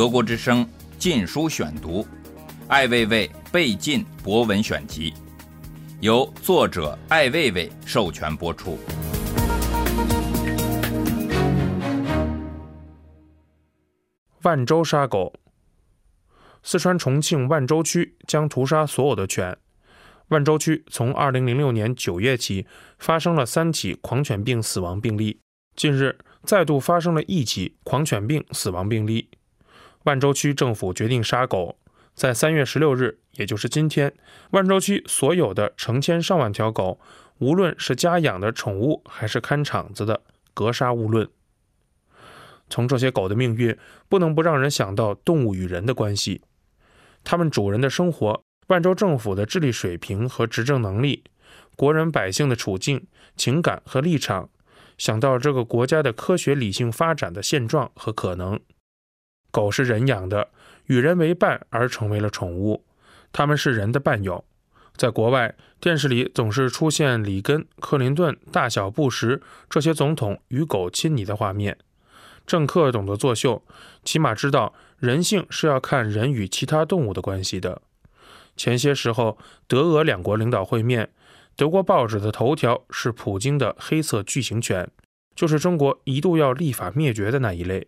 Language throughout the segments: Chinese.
德国之声《禁书选读》，艾未未被禁博文选集，由作者艾未未授权播出。万州杀狗，四川重庆万州区将屠杀所有的犬。万州区从2006年9月起发生了三起狂犬病死亡病例，近日再度发生了一起狂犬病死亡病例。万州区政府决定杀狗，在3月16日，也就是今天，万州区所有的成千上万条狗，无论是家养的宠物还是看场子的，格杀勿论。从这些狗的命运，不能不让人想到动物与人的关系，它们主人的生活。万州政府的治理水平和执政能力，国人百姓的处境、情感和立场，想到这个国家的科学理性发展的现状和可能。狗是人养的，与人为伴而成为了宠物，它们是人的伴友。在国外，电视里总是出现里根、克林顿、大小布什这些总统与狗亲昵的画面。政客懂得作秀，起码知道人性是要看人与其他动物的关系的。前些时候，德俄两国领导会面，德国报纸的头条是普京的黑色巨型犬，就是中国一度要立法灭绝的那一类。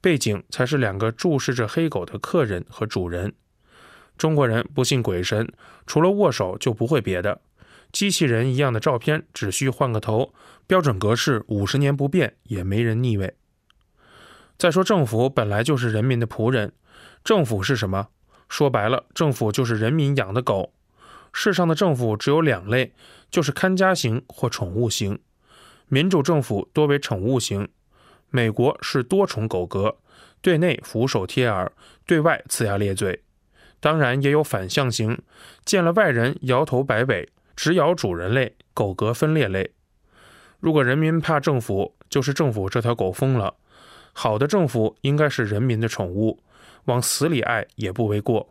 背景才是两个注视着黑狗的客人和主人。中国人不信鬼神，除了握手就不会别的。机器人一样的照片只需换个头，标准格式五十年不变，也没人腻味。再说，政府本来就是人民的仆人，政府是什么？说白了，政府就是人民养的狗。世上的政府只有两类，就是看家型或宠物型。民主政府多为宠物型。美国是多重狗格，对内俯首帖耳，对外呲牙咧嘴。当然也有反向型，见了外人摇头摆尾，只咬主人类，狗格分裂类。如果人民怕政府，就是政府这条狗疯了。好的政府应该是人民的宠物。往死里爱也不为过。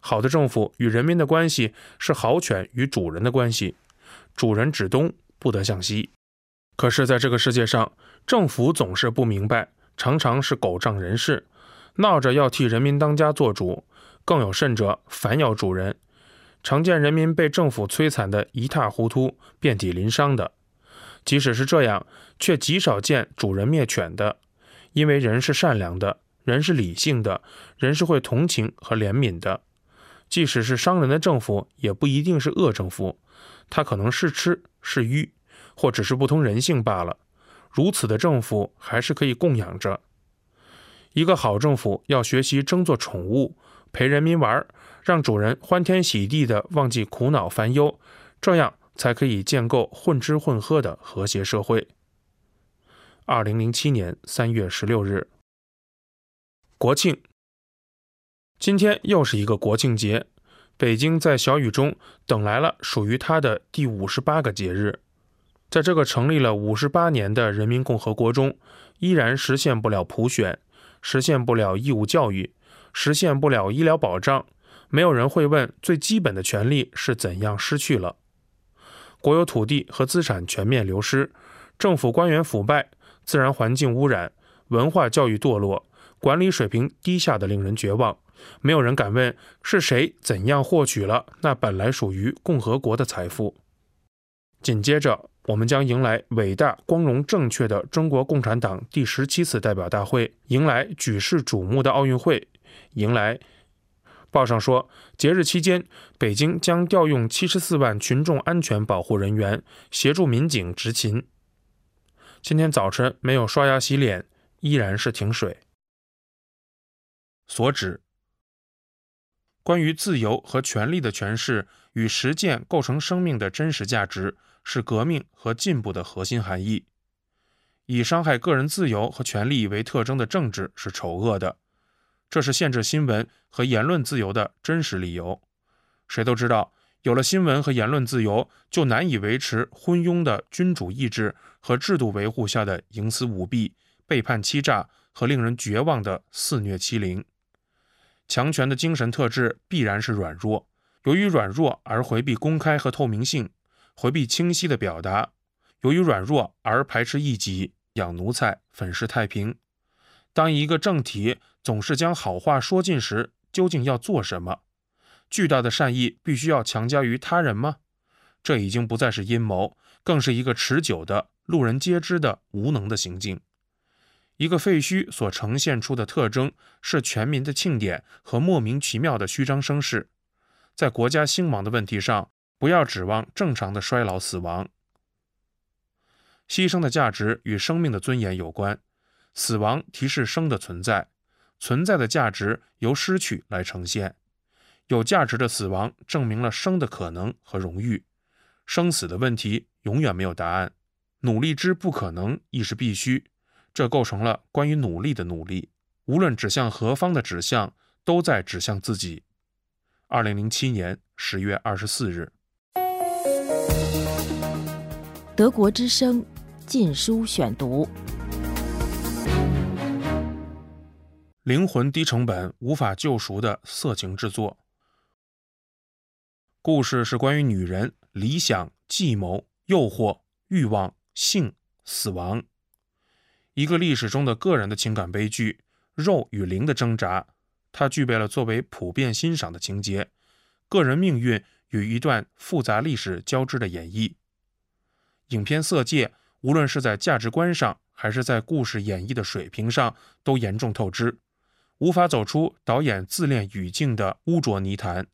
好的政府与人民的关系是好犬与主人的关系，主人指东不得向西。可是，在这个世界上，政府总是不明白，常常是狗仗人势，闹着要替人民当家做主，更有甚者反咬主人。常见人民被政府摧残得一塌糊涂、遍体鳞伤的。即使是这样，却极少见主人灭犬的，因为人是善良的。人是理性的，人是会同情和怜悯的。即使是伤人的政府，也不一定是恶政府，他可能是痴是愚，或只是不通人性罢了。如此的政府还是可以供养着。一个好政府要学习争做宠物，陪人民玩，让主人欢天喜地的忘记苦恼烦忧，这样才可以建构混吃混喝的和谐社会。二零零七年三月十六日。国庆，今天又是一个国庆节。北京在小雨中等来了属于它的第五十八个节日。在这个成立了五十八年的人民共和国中，依然实现不了普选，实现不了义务教育，实现不了医疗保障。没有人会问最基本的权利是怎样失去了。国有土地和资产全面流失，政府官员腐败，自然环境污染，文化教育堕落。管理水平低下的令人绝望，没有人敢问是谁怎样获取了那本来属于共和国的财富。紧接着，我们将迎来伟大、光荣、正确的中国共产党第十七次代表大会，迎来举世瞩目的奥运会，迎来。报上说，节日期间，北京将调用七十四万群众安全保护人员协助民警执勤。今天早晨没有刷牙洗脸，依然是停水。所指，关于自由和权利的诠释与实践构成生命的真实价值，是革命和进步的核心含义。以伤害个人自由和权利为特征的政治是丑恶的，这是限制新闻和言论自由的真实理由。谁都知道，有了新闻和言论自由，就难以维持昏庸的君主意志和制度维护下的营私舞弊、背叛欺诈和令人绝望的肆虐欺凌。强权的精神特质必然是软弱，由于软弱而回避公开和透明性，回避清晰的表达；由于软弱而排斥异己，养奴才，粉饰太平。当一个政体总是将好话说尽时，究竟要做什么？巨大的善意必须要强加于他人吗？这已经不再是阴谋，更是一个持久的、路人皆知的无能的行径。一个废墟所呈现出的特征是全民的庆典和莫名其妙的虚张声势。在国家兴亡的问题上，不要指望正常的衰老死亡。牺牲的价值与生命的尊严有关，死亡提示生的存在，存在的价值由失去来呈现。有价值的死亡证明了生的可能和荣誉。生死的问题永远没有答案，努力之不可能亦是必须。这构成了关于努力的努力，无论指向何方的指向，都在指向自己。二零零七年十月二十四日，德国之声禁书选读：灵魂低成本、无法救赎的色情制作。故事是关于女人。理想、计谋、诱惑、欲望、性、死亡，一个历史中的个人的情感悲剧，肉与灵的挣扎。它具备了作为普遍欣赏的情节，个人命运与一段复杂历史交织的演绎。影片《色戒》无论是在价值观上，还是在故事演绎的水平上，都严重透支，无法走出导演自恋语境的污浊泥潭。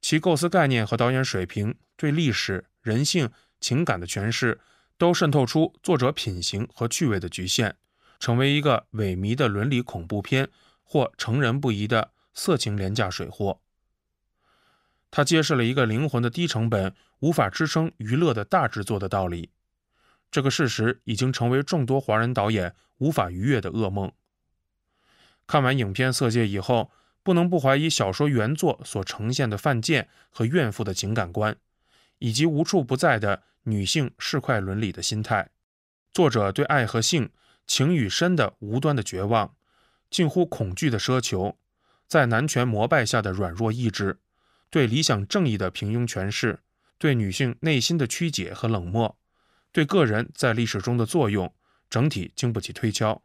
其构思概念和导演水平对历史、人性、情感的诠释，都渗透出作者品行和趣味的局限，成为一个萎靡的伦理恐怖片或成人不宜的色情廉价水货。它揭示了一个灵魂的低成本无法支撑娱乐的大制作的道理。这个事实已经成为众多华人导演无法逾越的噩梦。看完影片《色戒》以后。不能不怀疑小说原作所呈现的犯贱和怨妇的情感观，以及无处不在的女性市侩伦理的心态。作者对爱和性、情与身的无端的绝望，近乎恐惧的奢求，在男权膜拜下的软弱意志，对理想正义的平庸诠释，对女性内心的曲解和冷漠，对个人在历史中的作用，整体经不起推敲。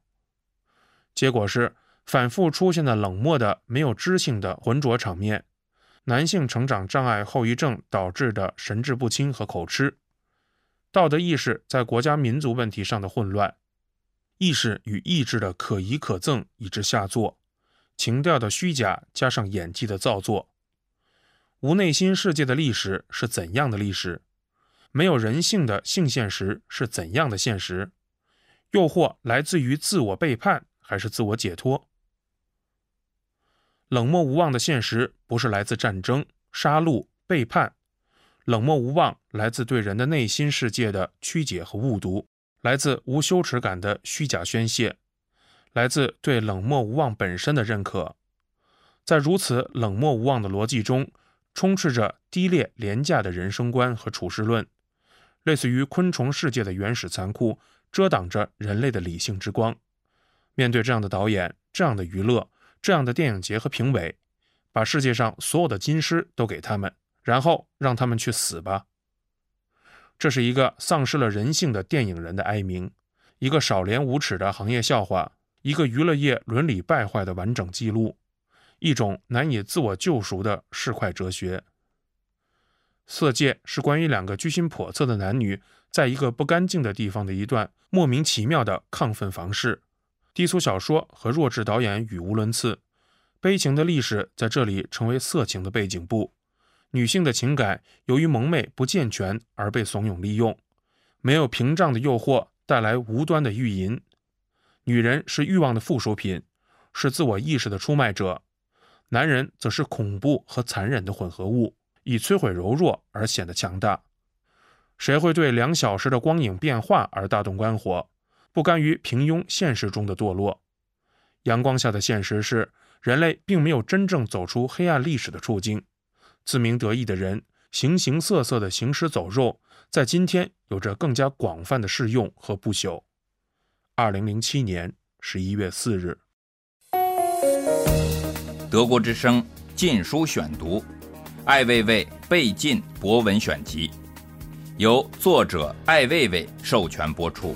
结果是。反复出现的冷漠的、没有知性的浑浊场面，男性成长障碍后遗症导致的神志不清和口吃，道德意识在国家民族问题上的混乱，意识与意志的可疑可憎以致下作，情调的虚假加上演技的造作，无内心世界的历史是怎样的历史？没有人性的性现实是怎样的现实？诱惑来自于自我背叛还是自我解脱？冷漠无望的现实不是来自战争、杀戮、背叛，冷漠无望来自对人的内心世界的曲解和误读，来自无羞耻感的虚假宣泄，来自对冷漠无望本身的认可。在如此冷漠无望的逻辑中，充斥着低劣廉价的人生观和处世论，类似于昆虫世界的原始残酷，遮挡着人类的理性之光。面对这样的导演，这样的娱乐。这样的电影节和评委，把世界上所有的金狮都给他们，然后让他们去死吧。这是一个丧失了人性的电影人的哀鸣，一个少廉无耻的行业笑话，一个娱乐业伦理败坏的完整记录，一种难以自我救赎的市侩哲学。色戒是关于两个居心叵测的男女在一个不干净的地方的一段莫名其妙的亢奋房事。低俗小说和弱智导演语无伦次，悲情的历史在这里成为色情的背景布。女性的情感由于蒙昧不健全而被怂恿利用，没有屏障的诱惑带来无端的欲淫。女人是欲望的附属品，是自我意识的出卖者；男人则是恐怖和残忍的混合物，以摧毁柔弱而显得强大。谁会对两小时的光影变化而大动肝火？不甘于平庸现实中的堕落，阳光下的现实是，人类并没有真正走出黑暗历史的处境。自鸣得意的人，形形色色的行尸走肉，在今天有着更加广泛的适用和不朽。二零零七年十一月四日，德国之声《禁书选读》，艾未未被禁博文选集，由作者艾未未授权播出。